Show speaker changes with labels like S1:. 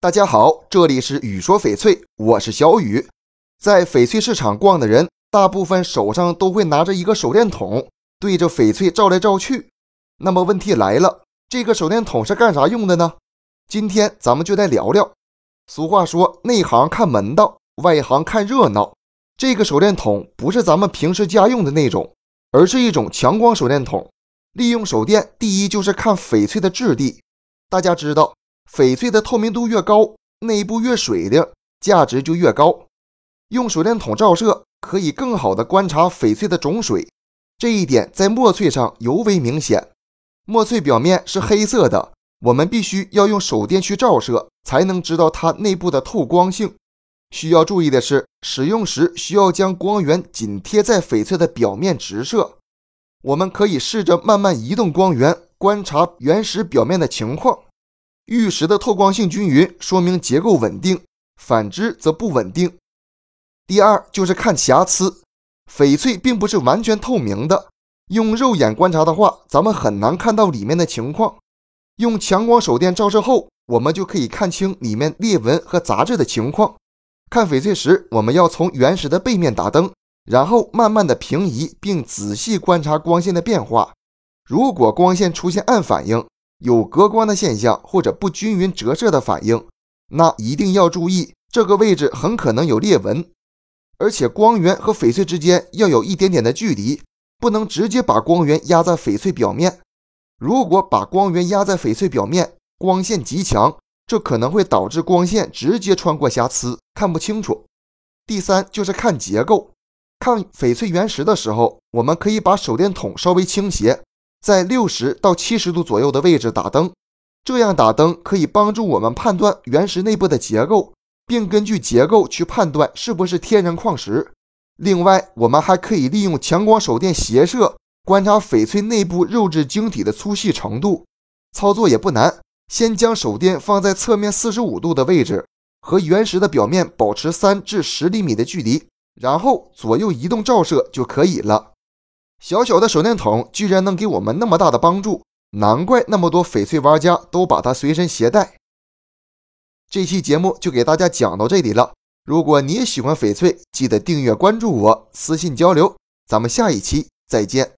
S1: 大家好，这里是雨说翡翠，我是小雨。在翡翠市场逛的人，大部分手上都会拿着一个手电筒，对着翡翠照来照去。那么问题来了，这个手电筒是干啥用的呢？今天咱们就来聊聊。俗话说，内行看门道，外行看热闹。这个手电筒不是咱们平时家用的那种，而是一种强光手电筒。利用手电，第一就是看翡翠的质地。大家知道。翡翠的透明度越高，内部越水灵，价值就越高。用手电筒照射，可以更好的观察翡翠的种水，这一点在墨翠上尤为明显。墨翠表面是黑色的，我们必须要用手电去照射，才能知道它内部的透光性。需要注意的是，使用时需要将光源紧贴在翡翠的表面直射。我们可以试着慢慢移动光源，观察原石表面的情况。玉石的透光性均匀，说明结构稳定；反之则不稳定。第二就是看瑕疵，翡翠并不是完全透明的，用肉眼观察的话，咱们很难看到里面的情况。用强光手电照射后，我们就可以看清里面裂纹和杂质的情况。看翡翠时，我们要从原石的背面打灯，然后慢慢的平移，并仔细观察光线的变化。如果光线出现暗反应，有隔光的现象或者不均匀折射的反应，那一定要注意，这个位置很可能有裂纹。而且光源和翡翠之间要有一点点的距离，不能直接把光源压在翡翠表面。如果把光源压在翡翠表面，光线极强，这可能会导致光线直接穿过瑕疵，看不清楚。第三就是看结构，看翡翠原石的时候，我们可以把手电筒稍微倾斜。在六十到七十度左右的位置打灯，这样打灯可以帮助我们判断原石内部的结构，并根据结构去判断是不是天然矿石。另外，我们还可以利用强光手电斜射观察翡翠内部肉质晶体的粗细程度。操作也不难，先将手电放在侧面四十五度的位置，和原石的表面保持三至十厘米的距离，然后左右移动照射就可以了。小小的手电筒居然能给我们那么大的帮助，难怪那么多翡翠玩家都把它随身携带。这期节目就给大家讲到这里了。如果你也喜欢翡翠，记得订阅关注我，私信交流。咱们下一期再见。